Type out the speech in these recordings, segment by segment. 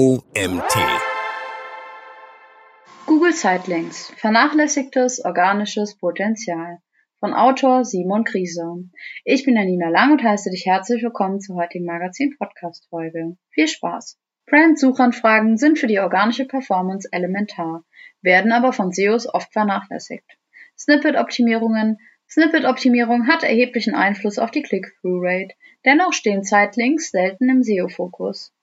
OMT. Google Sightlinks. Vernachlässigtes organisches Potenzial. Von Autor Simon Kriese. Ich bin Janina Lang und heiße dich herzlich willkommen zur heutigen Magazin-Podcast-Folge. Viel Spaß! Brand-Suchanfragen sind für die organische Performance elementar, werden aber von SEOs oft vernachlässigt. Snippet-Optimierungen Snippet-Optimierung hat erheblichen Einfluss auf die Click-Through-Rate, dennoch stehen Sitelinks selten im SEO-Fokus.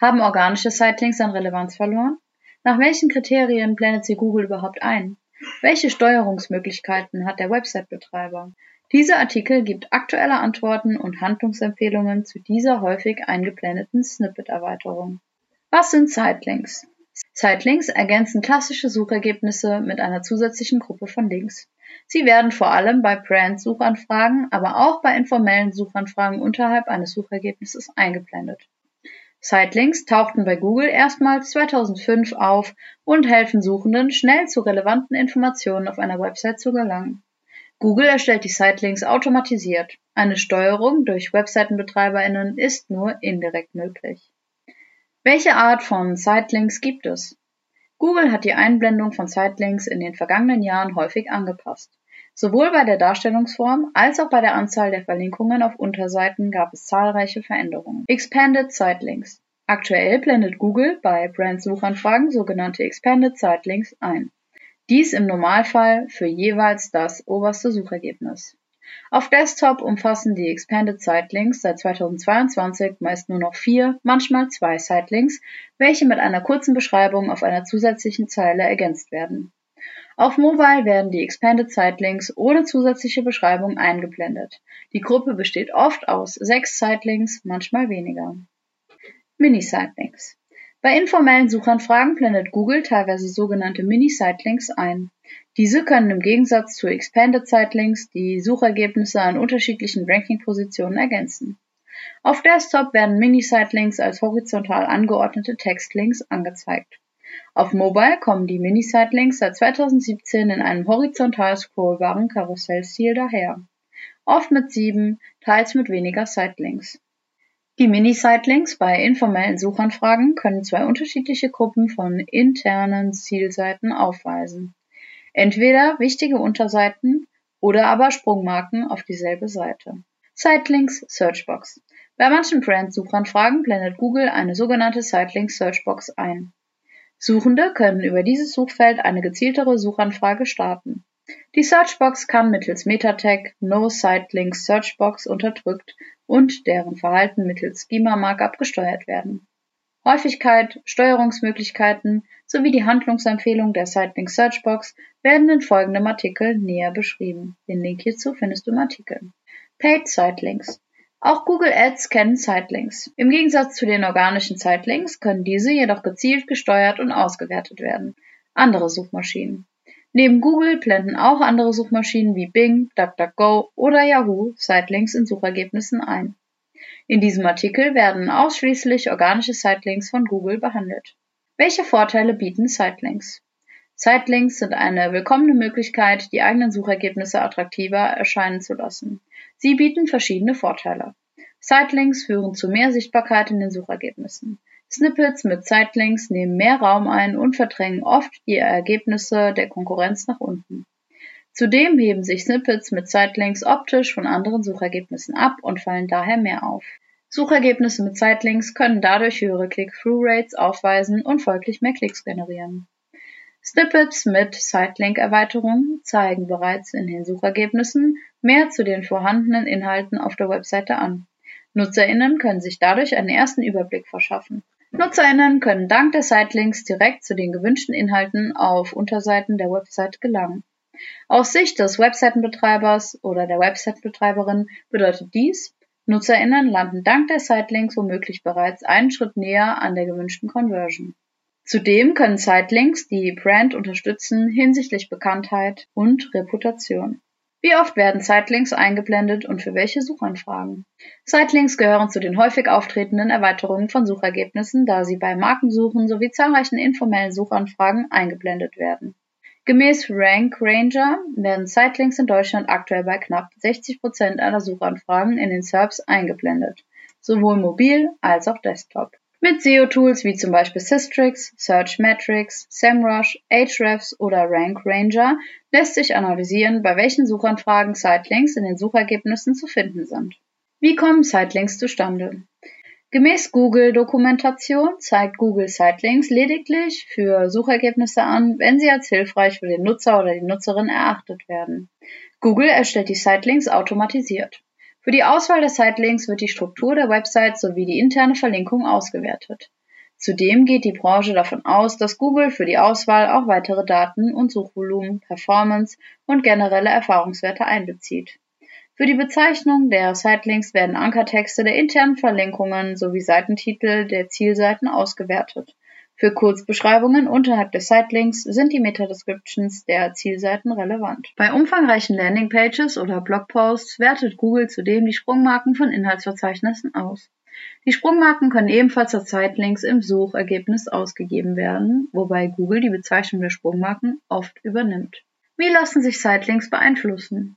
Haben organische Sitelinks an Relevanz verloren? Nach welchen Kriterien blendet sie Google überhaupt ein? Welche Steuerungsmöglichkeiten hat der Website-Betreiber? Dieser Artikel gibt aktuelle Antworten und Handlungsempfehlungen zu dieser häufig eingeblendeten Snippet-Erweiterung. Was sind Sitelinks? Sitelinks ergänzen klassische Suchergebnisse mit einer zusätzlichen Gruppe von Links. Sie werden vor allem bei Brand-Suchanfragen, aber auch bei informellen Suchanfragen unterhalb eines Suchergebnisses eingeblendet. Sitelinks tauchten bei Google erstmals 2005 auf und helfen Suchenden, schnell zu relevanten Informationen auf einer Website zu gelangen. Google erstellt die Sitelinks automatisiert. Eine Steuerung durch Webseitenbetreiberinnen ist nur indirekt möglich. Welche Art von Sitelinks gibt es? Google hat die Einblendung von Sitelinks in den vergangenen Jahren häufig angepasst. Sowohl bei der Darstellungsform als auch bei der Anzahl der Verlinkungen auf Unterseiten gab es zahlreiche Veränderungen. Expanded Sitelinks. Aktuell blendet Google bei Brand-Suchanfragen sogenannte Expanded Sitelinks ein. Dies im Normalfall für jeweils das oberste Suchergebnis. Auf Desktop umfassen die Expanded Sitelinks seit 2022 meist nur noch vier, manchmal zwei Sitelinks, welche mit einer kurzen Beschreibung auf einer zusätzlichen Zeile ergänzt werden. Auf Mobile werden die Expanded Sitelinks ohne zusätzliche Beschreibung eingeblendet. Die Gruppe besteht oft aus sechs Sitelinks, manchmal weniger. Mini-Sitelinks. Bei informellen Suchanfragen blendet Google teilweise sogenannte Mini-Sitelinks ein. Diese können im Gegensatz zu Expanded Sitelinks die Suchergebnisse an unterschiedlichen Ranking-Positionen ergänzen. Auf Desktop werden Mini-Sitelinks als horizontal angeordnete Textlinks angezeigt. Auf Mobile kommen die Mini-Sitelinks seit 2017 in einem horizontal scrollbaren Karussellstil daher. Oft mit sieben, teils mit weniger Sitelinks. Die Mini-Sitelinks bei informellen Suchanfragen können zwei unterschiedliche Gruppen von internen Zielseiten aufweisen entweder wichtige Unterseiten oder aber Sprungmarken auf dieselbe Seite. Sitelinks Searchbox. Bei manchen Brand-Suchanfragen blendet Google eine sogenannte Sitelinks Searchbox ein. Suchende können über dieses Suchfeld eine gezieltere Suchanfrage starten. Die Searchbox kann mittels Metatag No Sitelinks Searchbox unterdrückt und deren Verhalten mittels Schema Markup gesteuert werden. Häufigkeit, Steuerungsmöglichkeiten sowie die Handlungsempfehlung der Sitelink Searchbox werden in folgendem Artikel näher beschrieben. Den Link hierzu findest du im Artikel. Paid Sitelinks. Auch Google Ads kennen Sitelinks. Im Gegensatz zu den organischen Sitelinks können diese jedoch gezielt gesteuert und ausgewertet werden. Andere Suchmaschinen. Neben Google blenden auch andere Suchmaschinen wie Bing, DuckDuckGo oder Yahoo Sitelinks in Suchergebnissen ein. In diesem Artikel werden ausschließlich organische Sitelinks von Google behandelt. Welche Vorteile bieten Sitelinks? Sitelinks sind eine willkommene Möglichkeit, die eigenen Suchergebnisse attraktiver erscheinen zu lassen. Sie bieten verschiedene Vorteile. Sitelinks führen zu mehr Sichtbarkeit in den Suchergebnissen. Snippets mit Sitelinks nehmen mehr Raum ein und verdrängen oft die Ergebnisse der Konkurrenz nach unten. Zudem heben sich Snippets mit Sitelinks optisch von anderen Suchergebnissen ab und fallen daher mehr auf. Suchergebnisse mit Sitelinks können dadurch höhere Click-Through-Rates aufweisen und folglich mehr Klicks generieren. Snippets mit Sitelink-Erweiterung zeigen bereits in den Suchergebnissen mehr zu den vorhandenen Inhalten auf der Webseite an. NutzerInnen können sich dadurch einen ersten Überblick verschaffen. NutzerInnen können dank der Sitelinks direkt zu den gewünschten Inhalten auf Unterseiten der Website gelangen. Aus Sicht des Webseitenbetreibers oder der Website-Betreiberin bedeutet dies, NutzerInnen landen dank der Sitelinks womöglich bereits einen Schritt näher an der gewünschten Conversion. Zudem können Sitelinks die Brand unterstützen hinsichtlich Bekanntheit und Reputation. Wie oft werden Sitelinks eingeblendet und für welche Suchanfragen? Sitelinks gehören zu den häufig auftretenden Erweiterungen von Suchergebnissen, da sie bei Markensuchen sowie zahlreichen informellen Suchanfragen eingeblendet werden. Gemäß Rank Ranger werden Sitelinks in Deutschland aktuell bei knapp 60 Prozent aller Suchanfragen in den SERPs eingeblendet, sowohl mobil als auch Desktop. Mit SEO-Tools wie zum Beispiel Systrix, Searchmetrics, SEMrush, Ahrefs oder RankRanger lässt sich analysieren, bei welchen Suchanfragen Sitelinks in den Suchergebnissen zu finden sind. Wie kommen Sitelinks zustande? Gemäß Google-Dokumentation zeigt Google Sitelinks lediglich für Suchergebnisse an, wenn sie als hilfreich für den Nutzer oder die Nutzerin erachtet werden. Google erstellt die Sitelinks automatisiert. Für die Auswahl der Sitelinks wird die Struktur der Website sowie die interne Verlinkung ausgewertet. Zudem geht die Branche davon aus, dass Google für die Auswahl auch weitere Daten und Suchvolumen, Performance und generelle Erfahrungswerte einbezieht. Für die Bezeichnung der Sitelinks werden Ankertexte der internen Verlinkungen sowie Seitentitel der Zielseiten ausgewertet für Kurzbeschreibungen unterhalb der Sitelinks sind die Meta-Descriptions der Zielseiten relevant. Bei umfangreichen Landingpages oder Blogposts wertet Google zudem die Sprungmarken von Inhaltsverzeichnissen aus. Die Sprungmarken können ebenfalls als Sitelinks im Suchergebnis ausgegeben werden, wobei Google die Bezeichnung der Sprungmarken oft übernimmt. Wie lassen sich Sitelinks beeinflussen?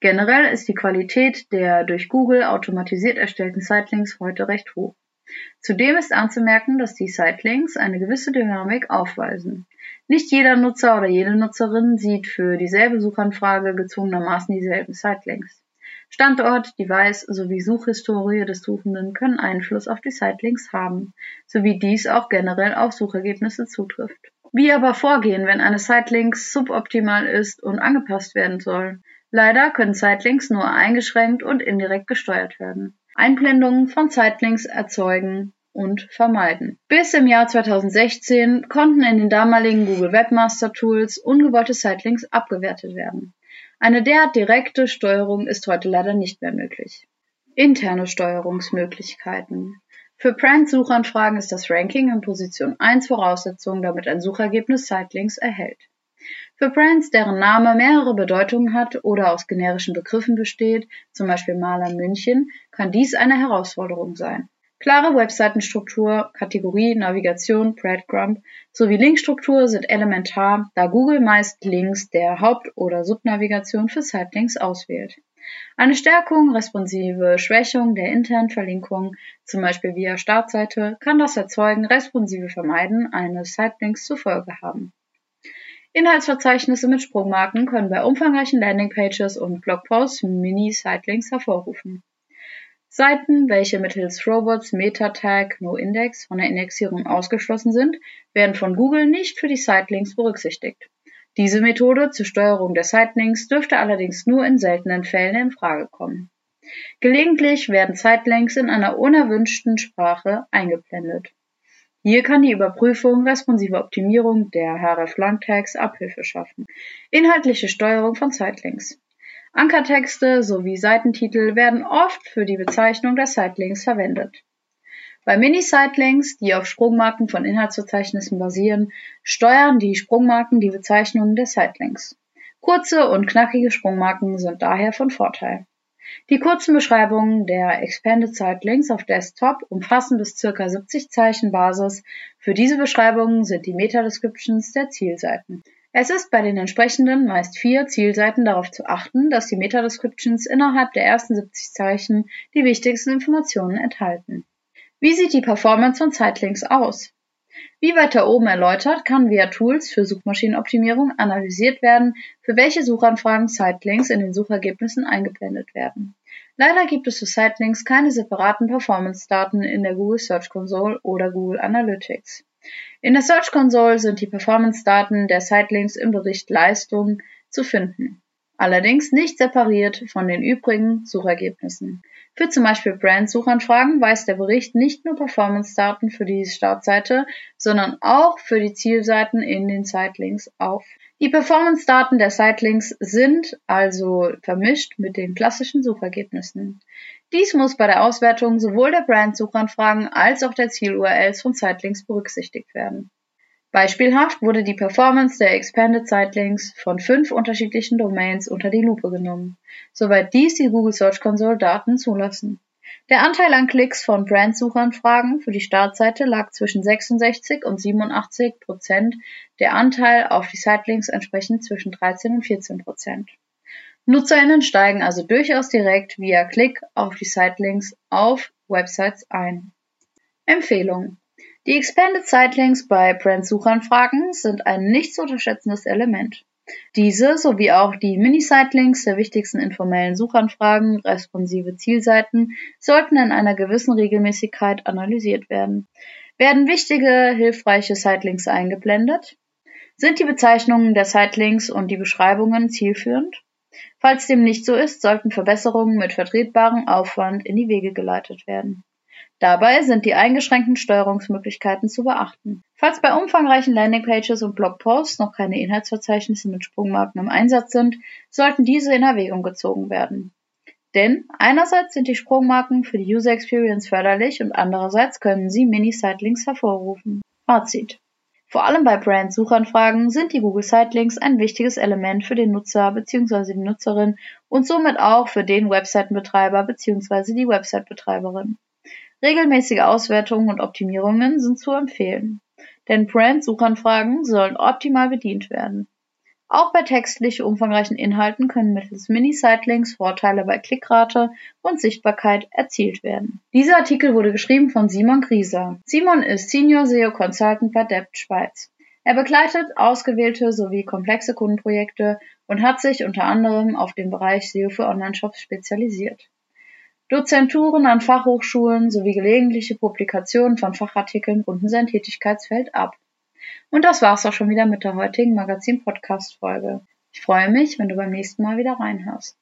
Generell ist die Qualität der durch Google automatisiert erstellten Sitelinks heute recht hoch. Zudem ist anzumerken, dass die Sitelinks eine gewisse Dynamik aufweisen. Nicht jeder Nutzer oder jede Nutzerin sieht für dieselbe Suchanfrage gezwungenermaßen dieselben Sitelinks. Standort, Device sowie Suchhistorie des Suchenden können Einfluss auf die Sitelinks haben, sowie dies auch generell auf Suchergebnisse zutrifft. Wie aber vorgehen, wenn eine Sitelink suboptimal ist und angepasst werden soll? Leider können Sitelinks nur eingeschränkt und indirekt gesteuert werden. Einblendungen von Sitelinks erzeugen und vermeiden. Bis im Jahr 2016 konnten in den damaligen Google Webmaster Tools ungewollte Sitelinks abgewertet werden. Eine derart direkte Steuerung ist heute leider nicht mehr möglich. Interne Steuerungsmöglichkeiten. Für Brand-Suchanfragen ist das Ranking in Position 1 Voraussetzung, damit ein Suchergebnis Sitelinks erhält. Für Brands, deren Name mehrere Bedeutungen hat oder aus generischen Begriffen besteht, zum Beispiel Maler München, kann dies eine Herausforderung sein. Klare Webseitenstruktur, Kategorie, Navigation, Breadcrumb sowie Linkstruktur sind elementar, da Google meist Links der Haupt- oder Subnavigation für Sitelinks auswählt. Eine Stärkung responsive Schwächung der internen Verlinkung, zum Beispiel via Startseite, kann das Erzeugen responsive Vermeiden eines Sitelinks zur Folge haben. Inhaltsverzeichnisse mit Sprungmarken können bei umfangreichen Landingpages und Blogposts Mini-Sitelinks hervorrufen. Seiten, welche mittels Robots Meta-Tag NoIndex von der Indexierung ausgeschlossen sind, werden von Google nicht für die Sitelinks berücksichtigt. Diese Methode zur Steuerung der Sitelinks dürfte allerdings nur in seltenen Fällen in Frage kommen. Gelegentlich werden Sitelinks in einer unerwünschten Sprache eingeblendet. Hier kann die Überprüfung responsiver Optimierung der href-Long-Tags Abhilfe schaffen. Inhaltliche Steuerung von Sitelinks. Ankertexte sowie Seitentitel werden oft für die Bezeichnung der Sitelinks verwendet. Bei Mini-Sitelinks, die auf Sprungmarken von Inhaltsverzeichnissen basieren, steuern die Sprungmarken die Bezeichnungen der Sitelinks. Kurze und knackige Sprungmarken sind daher von Vorteil. Die kurzen Beschreibungen der Expanded Sitelinks auf Desktop umfassen bis ca. 70 Zeichen Basis. Für diese Beschreibungen sind die Meta-Descriptions der Zielseiten. Es ist bei den entsprechenden meist vier Zielseiten darauf zu achten, dass die Meta-Descriptions innerhalb der ersten 70 Zeichen die wichtigsten Informationen enthalten. Wie sieht die Performance von Sitelinks aus? Wie weiter oben erläutert, kann via Tools für Suchmaschinenoptimierung analysiert werden, für welche Suchanfragen Sitelinks in den Suchergebnissen eingeblendet werden. Leider gibt es für Sitelinks keine separaten Performance-Daten in der Google Search Console oder Google Analytics. In der Search Console sind die Performance-Daten der Sitelinks im Bericht Leistung zu finden, allerdings nicht separiert von den übrigen Suchergebnissen. Für zum Beispiel Brand-Suchanfragen weist der Bericht nicht nur Performance-Daten für die Startseite, sondern auch für die Zielseiten in den Sitelinks auf. Die Performance-Daten der Sitelinks sind also vermischt mit den klassischen Suchergebnissen. Dies muss bei der Auswertung sowohl der Brand-Suchanfragen als auch der Ziel-URLs von Sitelinks berücksichtigt werden. Beispielhaft wurde die Performance der Expanded Sitelinks von fünf unterschiedlichen Domains unter die Lupe genommen, soweit dies die Google Search Console Daten zulassen. Der Anteil an Klicks von Brandsuchanfragen für die Startseite lag zwischen 66 und 87 Prozent, der Anteil auf die Sitelinks entsprechend zwischen 13 und 14 Prozent. NutzerInnen steigen also durchaus direkt via Klick auf die Sitelinks auf Websites ein. Empfehlung. Die Expanded Sitelinks bei Brand-Suchanfragen sind ein nicht zu unterschätzendes Element. Diese sowie auch die Mini-Sitelinks der wichtigsten informellen Suchanfragen responsive Zielseiten sollten in einer gewissen Regelmäßigkeit analysiert werden. Werden wichtige, hilfreiche Sitelinks eingeblendet? Sind die Bezeichnungen der Sitelinks und die Beschreibungen zielführend? Falls dem nicht so ist, sollten Verbesserungen mit vertretbarem Aufwand in die Wege geleitet werden. Dabei sind die eingeschränkten Steuerungsmöglichkeiten zu beachten. Falls bei umfangreichen Landingpages und Blogposts noch keine Inhaltsverzeichnisse mit Sprungmarken im Einsatz sind, sollten diese in Erwägung gezogen werden. Denn einerseits sind die Sprungmarken für die User Experience förderlich und andererseits können sie Mini-Sitelinks hervorrufen. Fazit. Vor allem bei Brand-Suchanfragen sind die Google Sitelinks ein wichtiges Element für den Nutzer bzw. die Nutzerin und somit auch für den Webseitenbetreiber bzw. die Websitebetreiberin. Regelmäßige Auswertungen und Optimierungen sind zu empfehlen, denn Brand-Suchanfragen sollen optimal bedient werden. Auch bei textlich umfangreichen Inhalten können mittels Mini-Sitelinks Vorteile bei Klickrate und Sichtbarkeit erzielt werden. Dieser Artikel wurde geschrieben von Simon Grieser. Simon ist Senior SEO Consultant bei Debt Schweiz. Er begleitet ausgewählte sowie komplexe Kundenprojekte und hat sich unter anderem auf den Bereich SEO für Online-Shops spezialisiert. Dozenturen an Fachhochschulen sowie gelegentliche Publikationen von Fachartikeln runden sein Tätigkeitsfeld ab. Und das war's auch schon wieder mit der heutigen Magazin-Podcast-Folge. Ich freue mich, wenn du beim nächsten Mal wieder reinhörst.